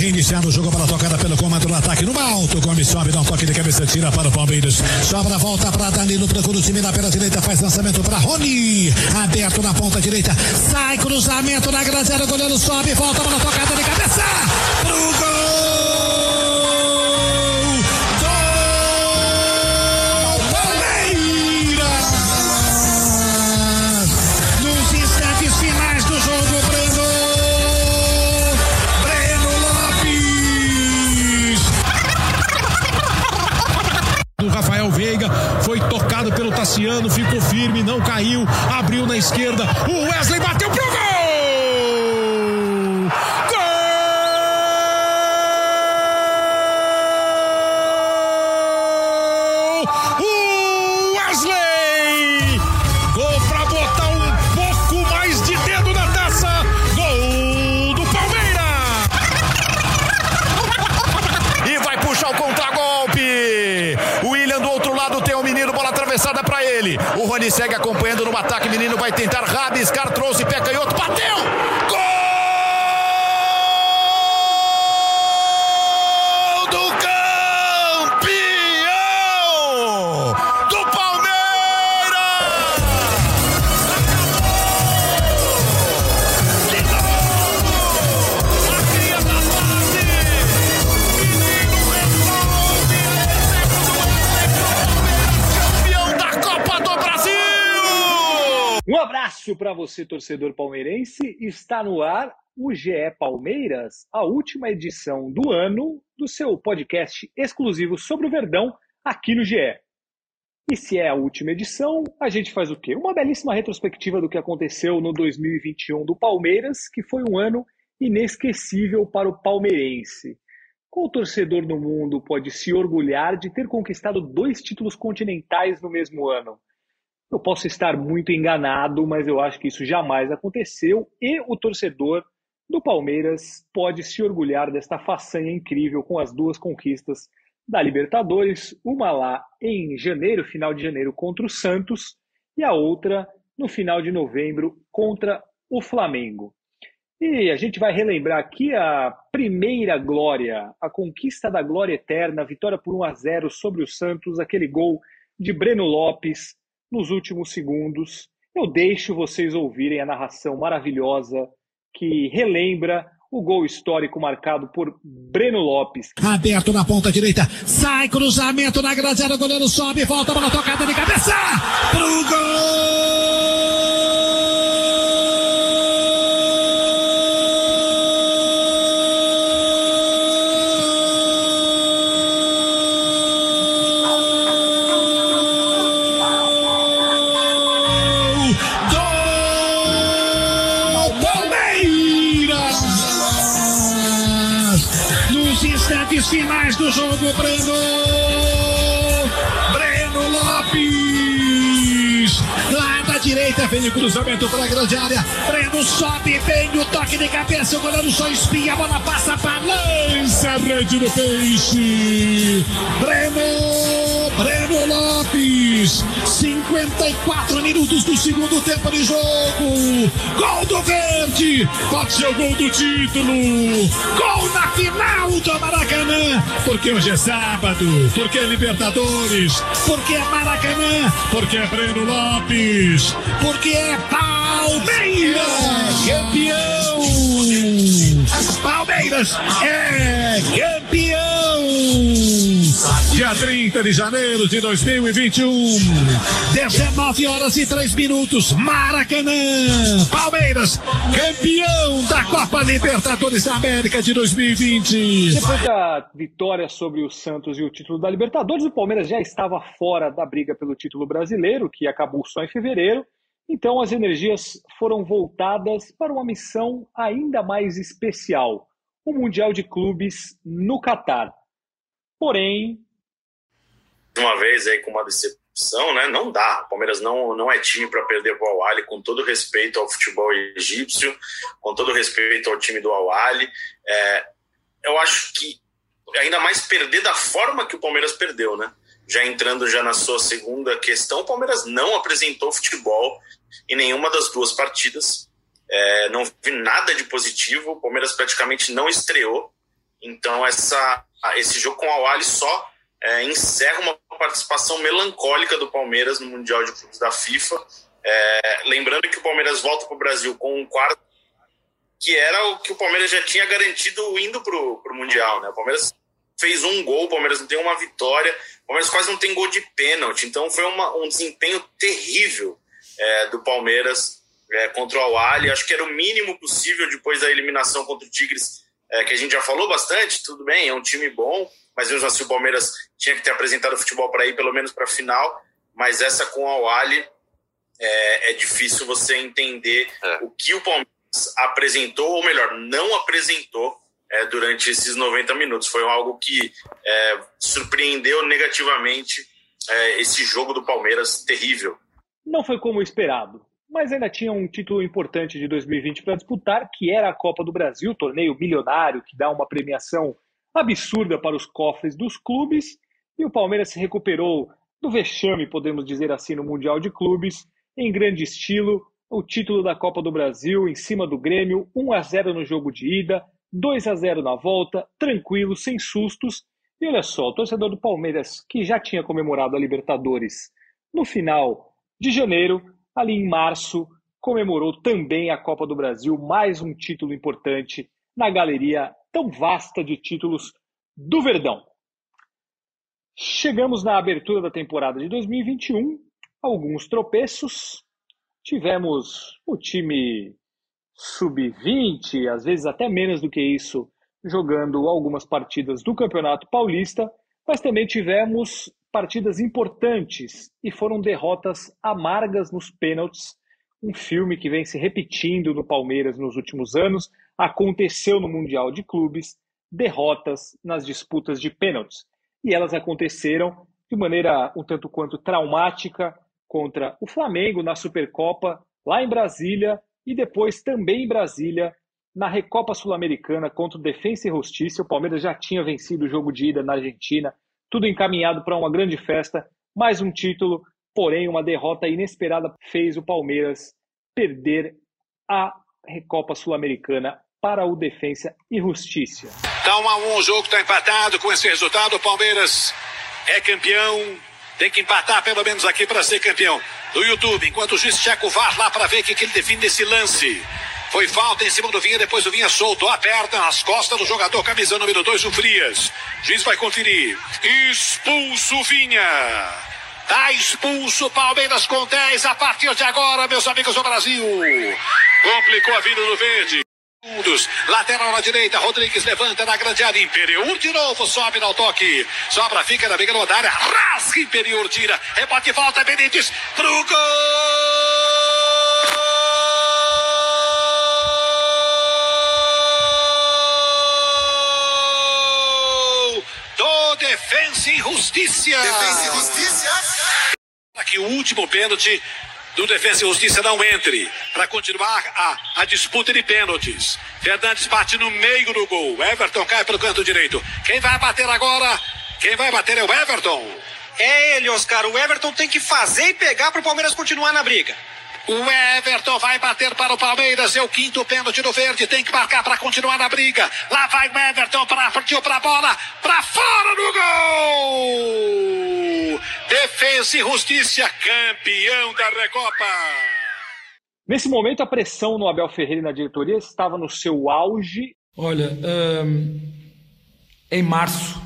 Reiniciando o jogo para tocada pelo comando do ataque no alto. Gomes sobe, dá um toque de cabeça, tira para o Palmeiras. Sobra, volta para Danilo, procura o time lá pela direita, faz lançamento para Rony. Aberto na ponta direita, sai cruzamento na grande área, goleiro sobe, volta para a tocada de cabeça. Pro Tassiano, ficou firme, não caiu, abriu na esquerda, o Wesley bateu pro gol! Segue acompanhando no ataque. Menino vai tentar rabiscar, trouxe abraço para você, torcedor palmeirense. Está no ar o GE Palmeiras, a última edição do ano do seu podcast exclusivo sobre o Verdão aqui no GE. E se é a última edição, a gente faz o quê? Uma belíssima retrospectiva do que aconteceu no 2021 do Palmeiras, que foi um ano inesquecível para o palmeirense. Qual torcedor no mundo pode se orgulhar de ter conquistado dois títulos continentais no mesmo ano? Eu posso estar muito enganado, mas eu acho que isso jamais aconteceu e o torcedor do Palmeiras pode se orgulhar desta façanha incrível com as duas conquistas da Libertadores, uma lá em janeiro, final de janeiro, contra o Santos, e a outra no final de novembro contra o Flamengo. E a gente vai relembrar aqui a primeira glória, a conquista da glória eterna, vitória por 1 a 0 sobre o Santos, aquele gol de Breno Lopes nos últimos segundos, eu deixo vocês ouvirem a narração maravilhosa que relembra o gol histórico marcado por Breno Lopes. Aberto na ponta direita, sai cruzamento na grande área, o goleiro sobe, volta para a tocada de cabeça, pro gol! Breno! Breno Lopes! Lá da direita vem o cruzamento para a grande área. Breno sobe, vem o toque de cabeça. O goleiro só espinha, a bola passa para lança, rede do peixe. Breno, Breno Lopes. 54 minutos do segundo tempo de jogo. Gol do Verde. Pode ser o gol do título. Gol na final do Maracanã. Porque hoje é sábado. Porque é Libertadores. Porque é Maracanã. Porque é Breno Lopes. Porque é Palmeiras. Campeão. Palmeiras é campeão. Dia 30 de janeiro de 2021. 19 horas e 3 minutos. Maracanã. Palmeiras, campeão da Copa Libertadores da América de 2020. Depois da vitória sobre o Santos e o título da Libertadores, o Palmeiras já estava fora da briga pelo título brasileiro, que acabou só em fevereiro. Então as energias foram voltadas para uma missão ainda mais especial: o Mundial de Clubes no Catar. Porém. Uma vez aí com uma decepção, né? Não dá. O Palmeiras não, não é time para perder para o al com todo respeito ao futebol egípcio, com todo respeito ao time do al é, eu acho que ainda mais perder da forma que o Palmeiras perdeu, né? Já entrando já na sua segunda questão, o Palmeiras não apresentou futebol em nenhuma das duas partidas. É, não vi nada de positivo. O Palmeiras praticamente não estreou. Então, essa, esse jogo com o Awali só é, encerra uma participação melancólica do Palmeiras no Mundial de Clubes da FIFA. É, lembrando que o Palmeiras volta para o Brasil com um quarto, que era o que o Palmeiras já tinha garantido indo para o Mundial. Né? O Palmeiras fez um gol, o Palmeiras não tem uma vitória, o Palmeiras quase não tem gol de pênalti. Então, foi uma, um desempenho terrível é, do Palmeiras é, contra o Al Acho que era o mínimo possível depois da eliminação contra o Tigres, é, que a gente já falou bastante. Tudo bem, é um time bom, mas mesmo assim o Palmeiras tinha que ter apresentado o futebol para ir pelo menos para a final. Mas essa com o Al é, é difícil você entender é. o que o Palmeiras apresentou, ou melhor, não apresentou é, durante esses 90 minutos. Foi algo que é, surpreendeu negativamente é, esse jogo do Palmeiras terrível. Não foi como esperado mas ainda tinha um título importante de 2020 para disputar, que era a Copa do Brasil, torneio milionário que dá uma premiação absurda para os cofres dos clubes, e o Palmeiras se recuperou do vexame, podemos dizer assim, no Mundial de Clubes, em grande estilo, o título da Copa do Brasil em cima do Grêmio, 1 a 0 no jogo de ida, 2 a 0 na volta, tranquilo, sem sustos. E olha só, o torcedor do Palmeiras, que já tinha comemorado a Libertadores no final de janeiro, ali em março, comemorou também a Copa do Brasil, mais um título importante na galeria tão vasta de títulos do Verdão. Chegamos na abertura da temporada de 2021, alguns tropeços. Tivemos o time sub-20, às vezes até menos do que isso, jogando algumas partidas do Campeonato Paulista, mas também tivemos partidas importantes e foram derrotas amargas nos pênaltis. Um filme que vem se repetindo no Palmeiras nos últimos anos. Aconteceu no Mundial de Clubes, derrotas nas disputas de pênaltis. E elas aconteceram de maneira um tanto quanto traumática contra o Flamengo na Supercopa, lá em Brasília, e depois também em Brasília, na Recopa Sul-Americana contra o Defensa e Justiça. O Palmeiras já tinha vencido o jogo de ida na Argentina tudo encaminhado para uma grande festa, mais um título, porém uma derrota inesperada fez o Palmeiras perder a Recopa Sul-Americana para o Defensa e Justiça. Tá um a um, o jogo está empatado com esse resultado, o Palmeiras é campeão, tem que empatar pelo menos aqui para ser campeão. No YouTube, enquanto o juiz checa o VAR lá para ver o que, que ele define desse lance. Foi falta em cima do Vinha, depois o Vinha soltou a perna nas costas do jogador, camisa número 2, o Frias. Juiz vai conferir. Expulso Vinha. Tá expulso Palmeiras com 10 a partir de agora, meus amigos do Brasil. Complicou a vida do Verde. Lateral na direita, Rodrigues levanta na grande área. Imperiur de novo, sobe no toque. Sobra, fica na briga da área. Rasga, Imperiur tira. Rebote, volta, Benítez pro gol! Justiça. Defensa e Justiça. Aqui o último pênalti do Defensa e Justiça não entre para continuar a, a disputa de pênaltis. Fernandes bate no meio do gol. Everton cai pelo canto direito. Quem vai bater agora? Quem vai bater é o Everton. É ele, Oscar. O Everton tem que fazer e pegar para o Palmeiras continuar na briga. O Everton vai bater para o Palmeiras, é o quinto pênalti do Verde, tem que marcar para continuar na briga. Lá vai o Everton, para partiu para a bola, para fora do gol! Defesa e Justiça, campeão da Recopa. Nesse momento, a pressão no Abel Ferreira e na diretoria estava no seu auge. Olha, hum, em março,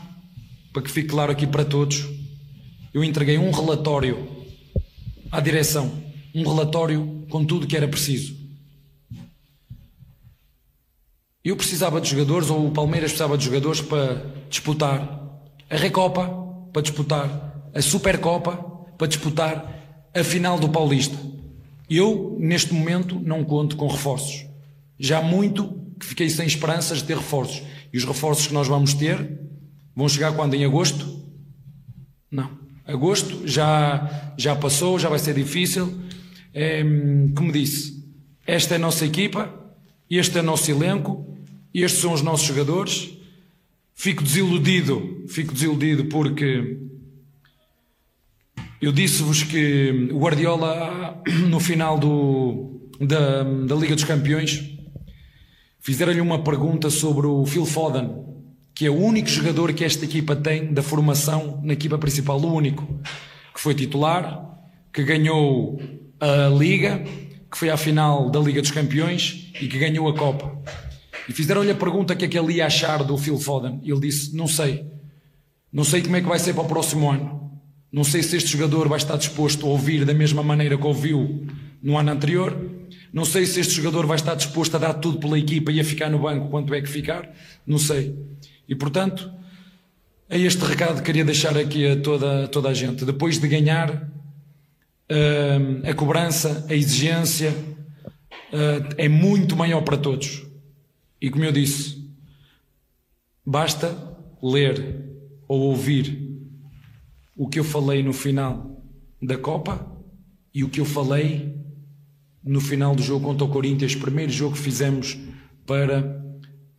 para que fique claro aqui para todos, eu entreguei um relatório à direção um relatório com tudo que era preciso. Eu precisava de jogadores, ou o Palmeiras precisava de jogadores para disputar a Recopa, para disputar a Supercopa, para disputar a final do Paulista. Eu, neste momento, não conto com reforços. Já muito que fiquei sem esperanças de ter reforços. E os reforços que nós vamos ter vão chegar quando? Em agosto? Não. Agosto já, já passou, já vai ser difícil. É, como disse, esta é a nossa equipa, este é o nosso elenco, estes são os nossos jogadores. Fico desiludido, fico desiludido porque eu disse-vos que o Guardiola, no final do, da, da Liga dos Campeões, fizeram-lhe uma pergunta sobre o Phil Foden, que é o único jogador que esta equipa tem da formação na equipa principal, o único, que foi titular, que ganhou a Liga, que foi à final da Liga dos Campeões e que ganhou a Copa. E fizeram-lhe a pergunta que é que ele ia achar do Phil Foden. E ele disse: Não sei. Não sei como é que vai ser para o próximo ano. Não sei se este jogador vai estar disposto a ouvir da mesma maneira que ouviu no ano anterior. Não sei se este jogador vai estar disposto a dar tudo pela equipa e a ficar no banco quanto é que ficar. Não sei. E portanto, é este recado que queria deixar aqui a toda, toda a gente. Depois de ganhar, uh, a cobrança, a exigência uh, é muito maior para todos. E como eu disse, basta ler ou ouvir o que eu falei no final da Copa e o que eu falei no final do jogo contra o Corinthians, primeiro jogo que fizemos para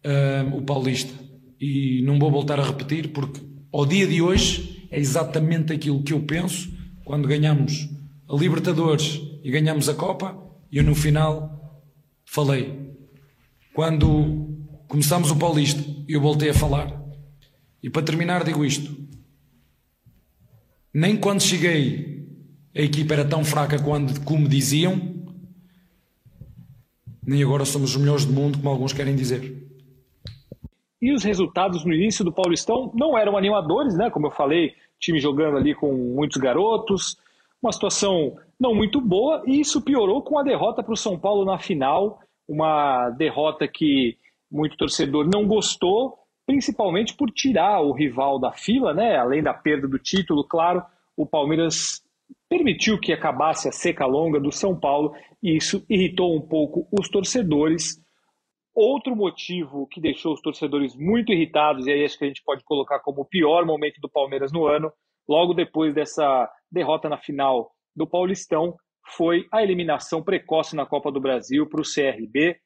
uh, o Paulista. E não vou voltar a repetir porque ao dia de hoje é exatamente aquilo que eu penso quando ganhamos a Libertadores e ganhamos a Copa. E eu no final falei. Quando começamos o Paulista, eu voltei a falar. E para terminar, digo isto: nem quando cheguei a equipa era tão fraca quando, como diziam, nem agora somos os melhores do mundo, como alguns querem dizer. E os resultados no início do Paulistão não eram animadores, né? Como eu falei, time jogando ali com muitos garotos, uma situação não muito boa, e isso piorou com a derrota para o São Paulo na final, uma derrota que muito torcedor não gostou, principalmente por tirar o rival da fila, né? Além da perda do título, claro, o Palmeiras permitiu que acabasse a seca longa do São Paulo e isso irritou um pouco os torcedores. Outro motivo que deixou os torcedores muito irritados, e aí acho que a gente pode colocar como o pior momento do Palmeiras no ano, logo depois dessa derrota na final do Paulistão, foi a eliminação precoce na Copa do Brasil para o CRB.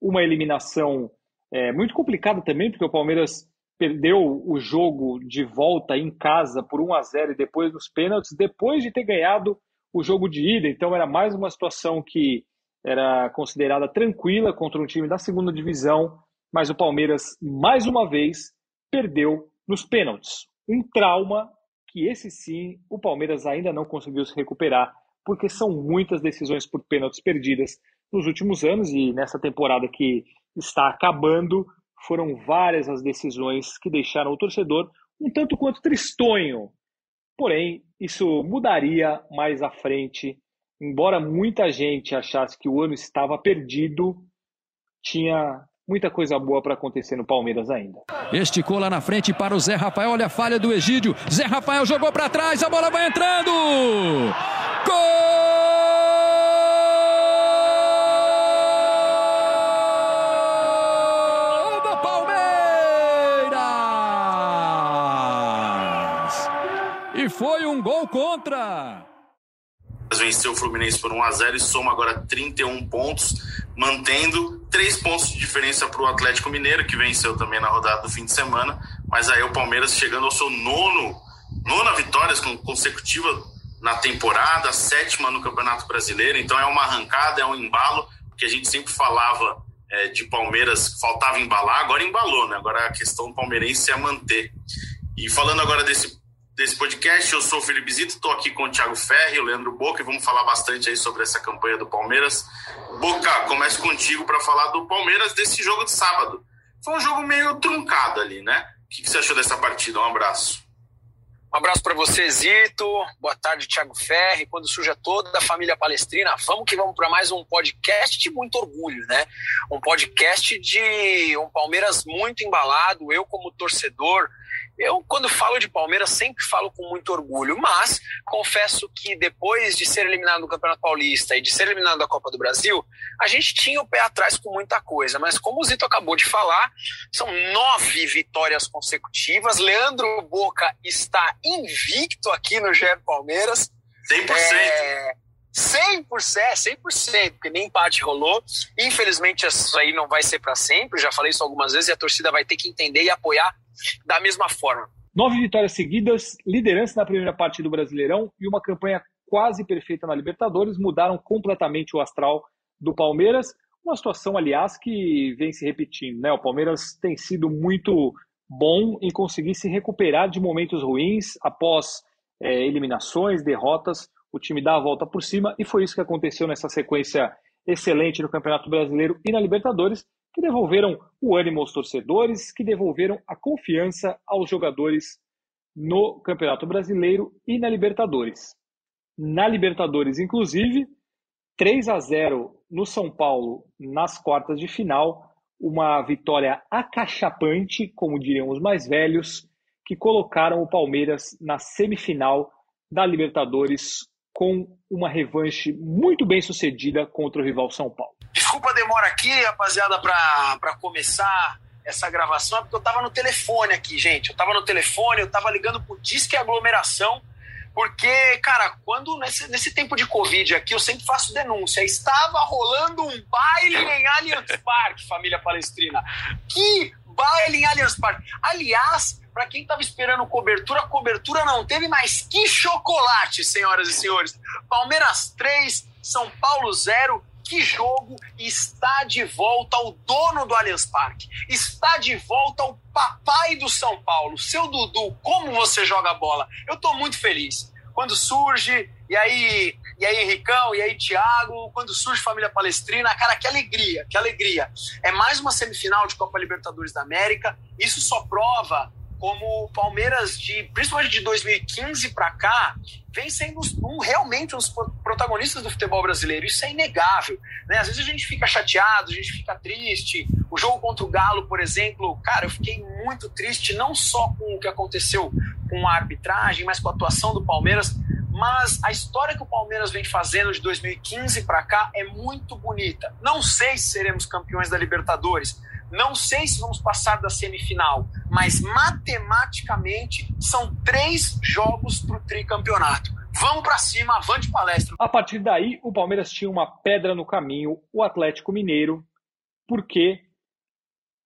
Uma eliminação é, muito complicada também, porque o Palmeiras perdeu o jogo de volta em casa por 1 a 0 e depois dos pênaltis, depois de ter ganhado o jogo de ida. Então era mais uma situação que era considerada tranquila contra um time da segunda divisão, mas o Palmeiras mais uma vez perdeu nos pênaltis. Um trauma que esse sim o Palmeiras ainda não conseguiu se recuperar, porque são muitas decisões por pênaltis perdidas nos últimos anos e nessa temporada que está acabando, foram várias as decisões que deixaram o torcedor um tanto quanto tristonho. Porém, isso mudaria mais à frente. Embora muita gente achasse que o ano estava perdido, tinha muita coisa boa para acontecer no Palmeiras ainda. Esticou lá na frente para o Zé Rafael. Olha a falha do Egídio. Zé Rafael jogou para trás. A bola vai entrando. Gol! foi um gol contra. Venceu o Fluminense por 1 a 0 e soma agora 31 pontos, mantendo 3 pontos de diferença para o Atlético Mineiro, que venceu também na rodada do fim de semana. Mas aí o Palmeiras chegando ao seu nono, nona vitória consecutiva na temporada, sétima no Campeonato Brasileiro. Então é uma arrancada, é um embalo, porque a gente sempre falava é, de Palmeiras, faltava embalar, agora embalou, né? Agora a questão palmeirense é manter. E falando agora desse desse podcast. Eu sou o Felipe Zito, estou aqui com o Thiago Ferri, o Leandro Boca, e vamos falar bastante aí sobre essa campanha do Palmeiras. Boca, começo contigo para falar do Palmeiras desse jogo de sábado. Foi um jogo meio truncado ali, né? O que, você achou dessa partida? Um abraço. Um abraço para você, Zito. Boa tarde, Thiago Ferri. Quando surja toda a família palestrina, vamos que vamos para mais um podcast de muito orgulho, né? Um podcast de um Palmeiras muito embalado. Eu, como torcedor, Eu, quando falo de Palmeiras, sempre falo com muito orgulho, mas confesso que depois de ser eliminado do Campeonato Paulista e de ser eliminado da Copa do Brasil, a gente tinha o pé atrás com muita coisa. Mas como o Zito acabou de falar, são nove vitórias consecutivas. Leandro Boca está invicto aqui no GE Palmeiras. 100%. É... 100%, 100%, porque nem empate rolou. Infelizmente, isso aí não vai ser para sempre. Já falei isso algumas vezes e a torcida vai ter que entender e apoiar da mesma forma. Nove vitórias seguidas, liderança na primeira parte do Brasileirão e uma campanha quase perfeita na Libertadores mudaram completamente o astral do Palmeiras. Uma situação, aliás, que vem se repetindo. Né? O Palmeiras tem sido muito bom em conseguir se recuperar de momentos ruins após é, eliminações, derrotas o time dá a volta por cima e foi isso que aconteceu nessa sequência excelente no Campeonato Brasileiro e na Libertadores, que devolveram o ânimo aos torcedores, que devolveram a confiança aos jogadores no Campeonato Brasileiro e na Libertadores. Na Libertadores, inclusive, 3 a 0 no São Paulo nas quartas de final, uma vitória acachapante, como diriam os mais velhos, que colocaram o Palmeiras na semifinal da Libertadores com uma revanche muito bem sucedida contra o rival São Paulo. Desculpa a demora aqui, rapaziada, para começar essa gravação, é porque eu tava no telefone aqui, gente. Eu tava no telefone, eu tava ligando pro Disque Aglomeração, porque, cara, quando nesse, nesse tempo de Covid aqui, eu sempre faço denúncia. Estava rolando um baile em Allianz Parque, família palestrina. Que baile em Allianz Parque. Aliás, para quem estava esperando cobertura, cobertura não teve, mas que chocolate, senhoras e senhores. Palmeiras 3, São Paulo 0. Que jogo está de volta o dono do Allianz Parque. Está de volta o papai do São Paulo. Seu Dudu, como você joga bola? Eu estou muito feliz. Quando surge, e aí, e aí Henricão, e aí Thiago, quando surge Família Palestrina, cara, que alegria, que alegria. É mais uma semifinal de Copa Libertadores da América. Isso só prova como o Palmeiras, de, principalmente de 2015 para cá, vem sendo um, realmente um dos protagonistas do futebol brasileiro. Isso é inegável. Né? Às vezes a gente fica chateado, a gente fica triste. O jogo contra o Galo, por exemplo, cara, eu fiquei muito triste, não só com o que aconteceu com a arbitragem, mas com a atuação do Palmeiras. Mas a história que o Palmeiras vem fazendo de 2015 para cá é muito bonita. Não sei se seremos campeões da Libertadores, não sei se vamos passar da semifinal, mas matematicamente são três jogos para o tricampeonato. Vamos para cima, avante palestra. A partir daí, o Palmeiras tinha uma pedra no caminho, o Atlético Mineiro, porque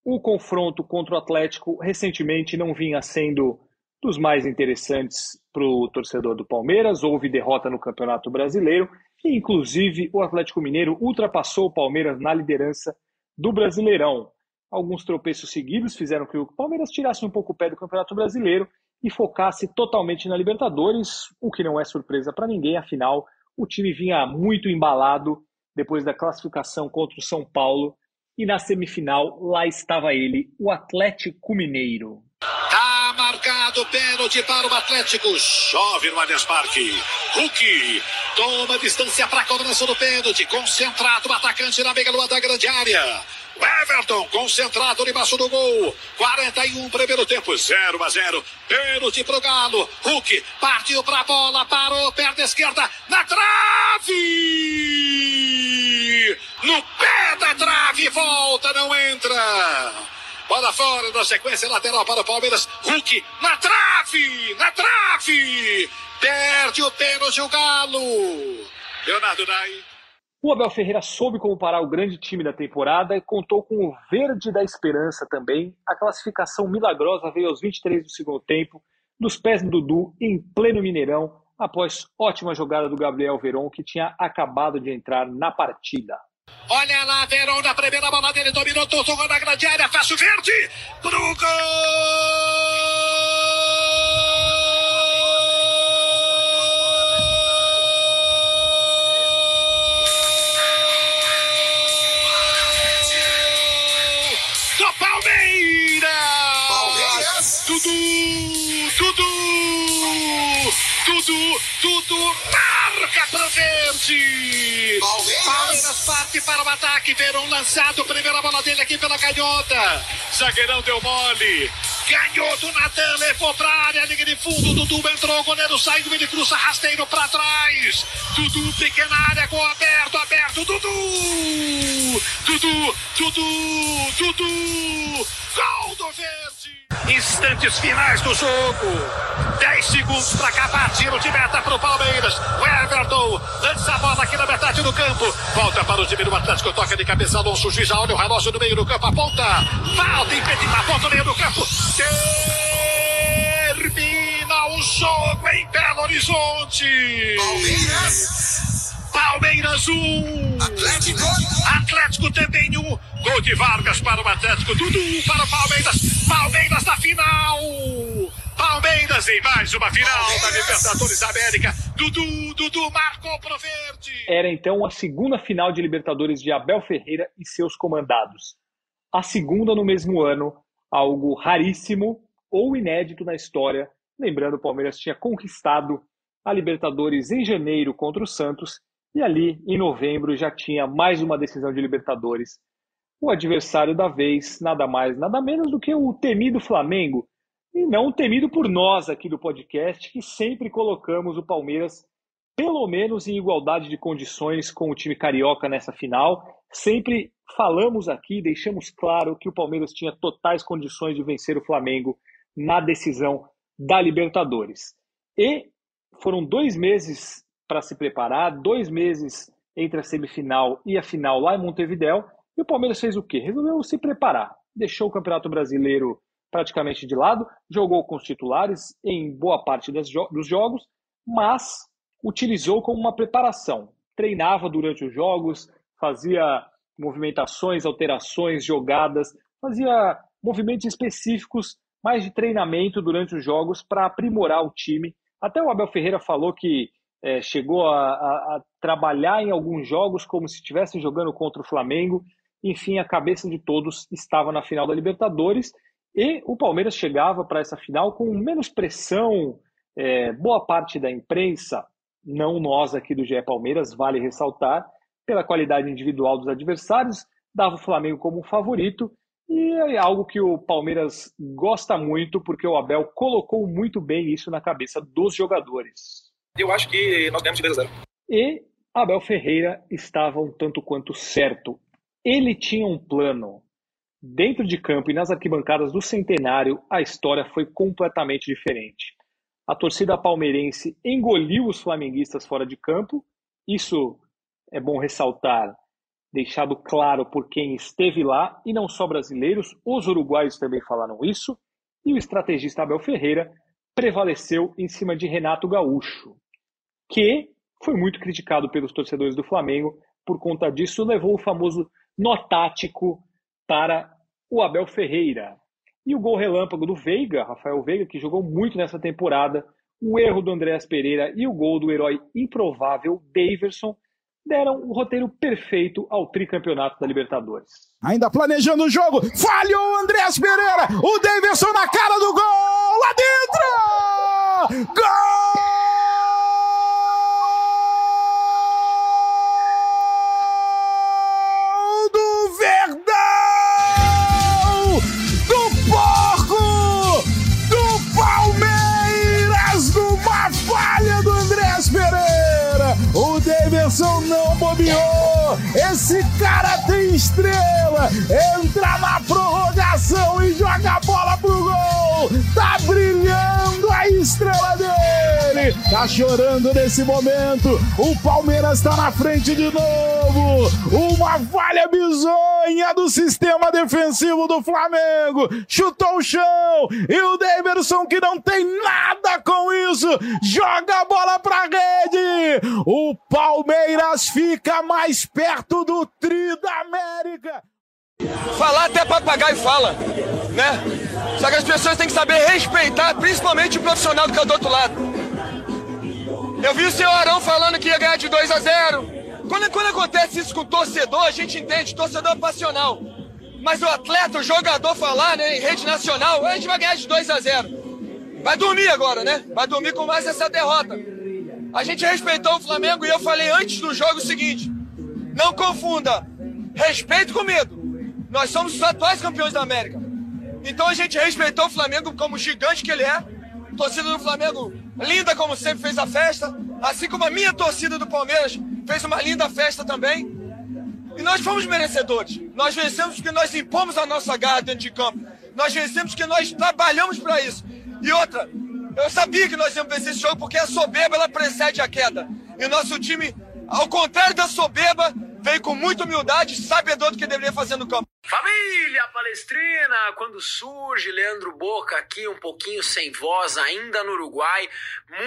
o confronto contra o Atlético recentemente não vinha sendo dos mais interessantes para o torcedor do Palmeiras. Houve derrota no Campeonato Brasileiro e, inclusive, o Atlético Mineiro ultrapassou o Palmeiras na liderança do Brasileirão. Alguns tropeços seguidos fizeram que o Palmeiras tirasse um pouco o pé do Campeonato Brasileiro e focasse totalmente na Libertadores, o que não é surpresa para ninguém, afinal, o time vinha muito embalado depois da classificação contra o São Paulo e na semifinal lá estava ele, o Atlético Mineiro. Marcado pênalti para o Atlético. Chove no Allianz Parque. Hulk toma distância para a cobrança do pênalti. Concentrado o atacante na meia lua da grande área. Everton concentrado debaixo do gol. 41 primeiro tempo, 0 a 0. Pênalti pro Galo. Hulk partiu para a bola, parou, perna esquerda, na trave! No pé da trave, volta, não entra. Bola fora na sequência lateral para o Palmeiras. Hulk na trave, na trave. Perde o pênalti o Galo. Leonardo Dai. O Abel Ferreira soube como parar o grande time da temporada e contou com o verde da esperança também. A classificação milagrosa veio aos 23 do segundo tempo, dos pés do Dudu, em pleno Mineirão, após ótima jogada do Gabriel Veron, que tinha acabado de entrar na partida. Olha lá, Verão na primeira bola dele, dominou, tocou na grande área, faz o verde, pro gol! tudo, tudo marca pro Palmeiras parte para o ataque, Verão lançado, primeira bola dele aqui pela canhota. Zagueirão deu mole. Ganhou do Natan, levou pra área, liga de fundo. Dudu entrou, goleiro saiu, ele cruza rasteiro pra trás. Dudu, pequena área, gol aberto, aberto. Dudu! Dudu, Dudu, Dudu! Instantes finais do jogo. 10 segundos para acabar. Tiro de meta para o Palmeiras. O Everton lança a bola aqui na metade do campo. Volta para o time do Atlético. Toca de cabeça. Alonso Juiz já olha o relógio no meio do campo. Aponta. Falta impedimento. Aponta no meio do campo. Termina o jogo em Belo Horizonte. Palmeiras. Palmeiras 1. Um. Atlético. Atlético também 1. Um. Gol de Vargas para o Atlético. Dudu para o Palmeiras. Palmeiras na final. Palmeiras em mais uma final da Libertadores América. Dudu, Dudu marcou pro verde. Era então a segunda final de Libertadores de Abel Ferreira e seus comandados. A segunda no mesmo ano, algo raríssimo ou inédito na história. Lembrando, o Palmeiras tinha conquistado a Libertadores em janeiro contra o Santos e ali, em novembro, já tinha mais uma decisão de Libertadores. O adversário da vez, nada mais, nada menos do que o temido Flamengo. E não temido por nós aqui do podcast, que sempre colocamos o Palmeiras, pelo menos em igualdade de condições com o time carioca nessa final. Sempre falamos aqui, deixamos claro que o Palmeiras tinha totais condições de vencer o Flamengo na decisão da Libertadores. E foram dois meses para se preparar, dois meses entre a semifinal e a final lá em Montevidéu, e o Palmeiras fez o quê? Resolveu se preparar, deixou o Campeonato Brasileiro praticamente de lado, jogou com os titulares em boa parte jo dos jogos, mas utilizou como uma preparação. Treinava durante os jogos, fazia movimentações, alterações, jogadas, fazia movimentos específicos, mais de treinamento durante os jogos para aprimorar o time. Até o Abel Ferreira falou que é, chegou a, a, a, trabalhar em alguns jogos como se estivesse jogando contra o Flamengo. Enfim, a cabeça de todos estava na final da Libertadores e o Palmeiras chegava para essa final com menos pressão. É, boa parte da imprensa, não nós aqui do GE Palmeiras, vale ressaltar, pela qualidade individual dos adversários, dava o Flamengo como um favorito. E é algo que o Palmeiras gosta muito, porque o Abel colocou muito bem isso na cabeça dos jogadores. Eu acho que nós ganhamos de 2 a 0. E Abel Ferreira estava um tanto quanto certo. Ele tinha um plano. Dentro de campo e nas arquibancadas do Centenário, a história foi completamente diferente. A torcida palmeirense engoliu os flamenguistas fora de campo. Isso é bom ressaltar, deixado claro por quem esteve lá, e não só brasileiros, os uruguaios também falaram isso. E o estrategista Abel Ferreira prevaleceu em cima de Renato Gaúcho que foi muito criticado pelos torcedores do Flamengo. Por conta disso, levou o famoso nó tático para o Abel Ferreira. E o gol relâmpago do Veiga, Rafael Veiga, que jogou muito nessa temporada, o erro do Andréas Pereira e o gol do herói improvável Daverson deram o roteiro perfeito ao tricampeonato da Libertadores. Ainda planejando o jogo, falhou o Andréas Pereira, o Daverson na cara do gol, lá dentro! Gol! Esse cara tem estrela. Entra na prorrogação e joga a bola pro gol. Tá brilhando a estrela dele. Tá chorando nesse momento. O Palmeiras tá na frente de novo. Uma falha bizonha do sistema defensivo do Flamengo. Chutou o chão. E o Davidson, que não tem nada com isso, joga a bola pra rede. O Palmeiras fica mais perto do Tri da América. Falar até papagaio fala, né? Só que as pessoas têm que saber respeitar, principalmente o profissional que é do outro lado. Eu vi o seu Arão falando que ia ganhar de 2 a 0. Quando, quando acontece isso com o torcedor, a gente entende, torcedor é passional. Mas o atleta, o jogador falar né, em rede nacional, a gente vai ganhar de 2 a 0. Vai dormir agora, né? Vai dormir com mais essa derrota. A gente respeitou o Flamengo e eu falei antes do jogo o seguinte: não confunda respeito com medo. Nós somos os atuais campeões da América. Então a gente respeitou o Flamengo como gigante que ele é. torcida do Flamengo linda como sempre fez a festa, assim como a minha torcida do Palmeiras fez uma linda festa também. E nós fomos merecedores. Nós vencemos porque nós impomos a nossa garra dentro de campo. Nós vencemos porque nós trabalhamos para isso. E outra, eu sabia que nós íamos vencer esse jogo porque a soberba ela precede a queda. E nosso time, ao contrário da soberba, veio com muita humildade, sabedor do que deveria fazer no campo. Família Palestrina, quando surge Leandro Boca aqui um pouquinho sem voz, ainda no Uruguai,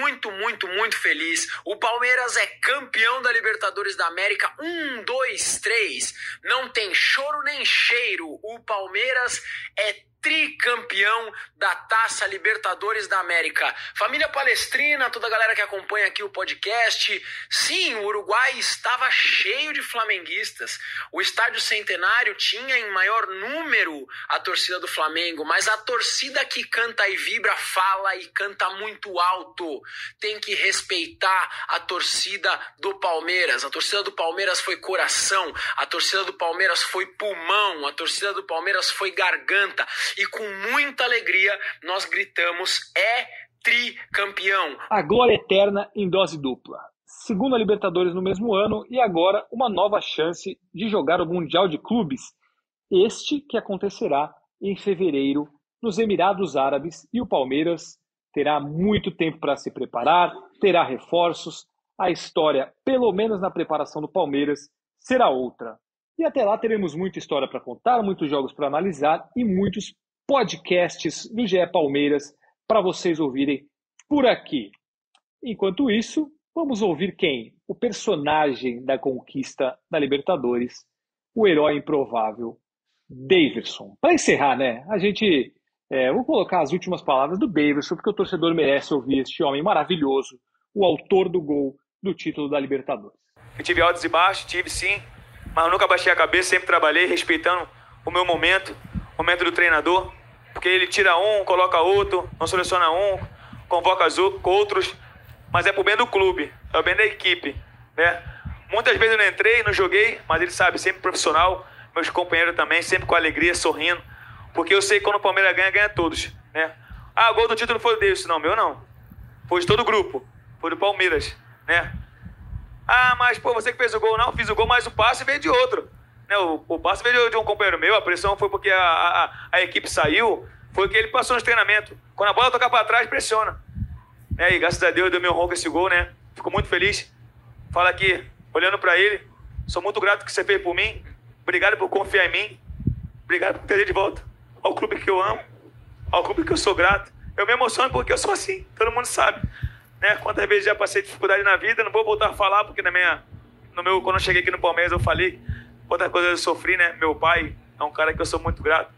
muito, muito, muito feliz. O Palmeiras é campeão da Libertadores da América. Um, dois, três. Não tem choro nem cheiro. O Palmeiras é tricampeão da Taça Libertadores da América. Família Palestrina, toda a galera que acompanha aqui o podcast. Sim, o Uruguai estava cheio de flamenguistas. O estádio Centenário tinha em maior número a torcida do Flamengo, mas a torcida que canta e vibra fala e canta muito alto. Tem que respeitar a torcida do Palmeiras. A torcida do Palmeiras foi coração, a torcida do Palmeiras foi pulmão, a torcida do Palmeiras foi garganta e com muita alegria nós gritamos: é tricampeão. A glória eterna em dose dupla. Segunda Libertadores no mesmo ano e agora uma nova chance de jogar o Mundial de Clubes, este que acontecerá em fevereiro nos Emirados Árabes e o Palmeiras terá muito tempo para se preparar, terá reforços, a história, pelo menos na preparação do Palmeiras, será outra. E até lá teremos muita história para contar, muitos jogos para analisar e muitos podcasts do GE Palmeiras para vocês ouvirem por aqui. Enquanto isso, vamos ouvir quem? O personagem da conquista da Libertadores, o herói improvável, Davidson. Para encerrar, né? A gente. É, vou colocar as últimas palavras do Davidson, porque o torcedor merece ouvir este homem maravilhoso, o autor do gol do título da Libertadores. Eu tive altos e baixos, tive sim, mas eu nunca baixei a cabeça, sempre trabalhei respeitando o meu momento, o momento do treinador porque ele tira um, coloca outro, não seleciona um, convoca outros, mas é pro bem do clube, é o bem da equipe, né? Muitas vezes eu não entrei, não joguei, mas ele sabe, sempre profissional, meus companheiros também, sempre com alegria, sorrindo, porque eu sei que quando o Palmeiras ganha, ganha todos, né? Ah, o gol do título foi desse, não, meu não. Foi de todo o grupo, foi do Palmeiras, né? Ah, mas pô, você que fez o gol, não, fiz o gol, mas o passe veio de outro. Né, o, o passe veio de um companheiro meu, a pressão foi porque a, a, a equipe saiu, foi que ele passou nos treinamentos. Quando a bola tocar para trás, pressiona. Né, e graças a Deus deu meu ronco esse gol, né? Fico muito feliz. Fala aqui, olhando para ele, sou muito grato que você fez por mim. Obrigado por confiar em mim. Obrigado por ter de volta ao clube que eu amo, ao clube que eu sou grato. Eu me emociono porque eu sou assim, todo mundo sabe. Né? Quantas vezes já passei dificuldade na vida, não vou voltar a falar porque na minha, no meu, quando eu cheguei aqui no Palmeiras eu falei Outra coisa eu sofri, né? Meu pai é um cara que eu sou muito grato.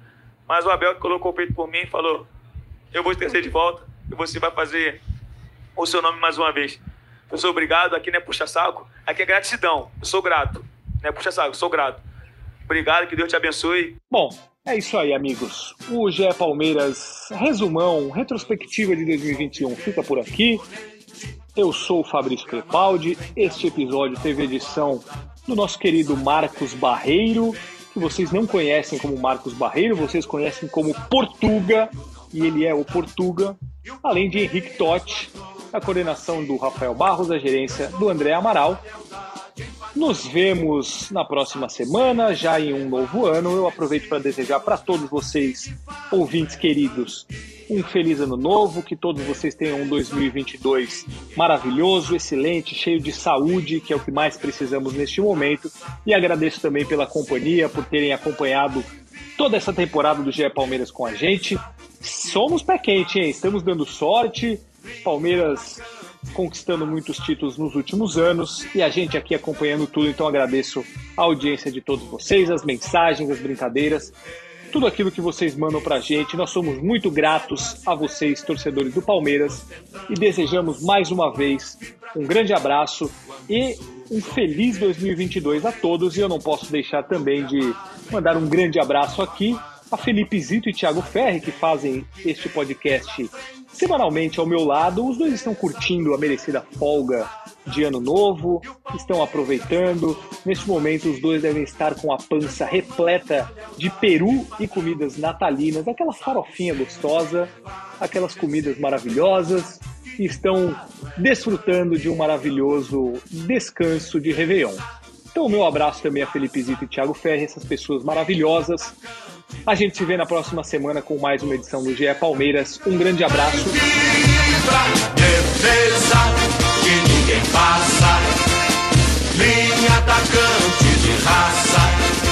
Mas o Abel que colocou o peito por mim falou: Eu vou te trazer de volta e você vai fazer o seu nome mais uma vez. Eu sou obrigado, aqui não é puxa-saco, aqui é gratidão. Eu sou grato. Não é puxa-saco, sou grato. Obrigado, que Deus te abençoe. Bom, é isso aí, amigos. O GE Palmeiras resumão, retrospectiva de 2021 fica por aqui. Eu sou o Fabrício Crepaldi. Este episódio teve edição do nosso querido Marcos Barreiro, que vocês não conhecem como Marcos Barreiro, vocês conhecem como Portuga, e ele é o Portuga, além de Henrique Totti, a coordenação do Rafael Barros, a gerência do André Amaral. Nos vemos na próxima semana, já em um novo ano. Eu aproveito para desejar para todos vocês, ouvintes queridos, um feliz ano novo, que todos vocês tenham um 2022 maravilhoso, excelente, cheio de saúde, que é o que mais precisamos neste momento. E agradeço também pela companhia, por terem acompanhado toda essa temporada do GE Palmeiras com a gente. Somos pé quente, hein? Estamos dando sorte. Palmeiras conquistando muitos títulos nos últimos anos e a gente aqui acompanhando tudo. Então agradeço a audiência de todos vocês, as mensagens, as brincadeiras tudo aquilo que vocês mandam pra gente. Nós somos muito gratos a vocês, torcedores do Palmeiras, e desejamos mais uma vez um grande abraço e um feliz 2022 a todos. E eu não posso deixar também de mandar um grande abraço aqui a Felipe Zito e Thiago Ferri, que fazem este podcast semanalmente ao meu lado. Os dois estão curtindo a merecida folga de ano novo, estão aproveitando. Neste momento, os dois devem estar com a pança repleta de peru e comidas natalinas, aquela farofinha gostosa, aquelas comidas maravilhosas, e estão desfrutando de um maravilhoso descanso de Réveillon. Então, o meu abraço também a Felipe Zito e Thiago Ferri, essas pessoas maravilhosas. A gente se vê na próxima semana com mais uma edição do GE Palmeiras. Um grande abraço. Linha atacante de raça.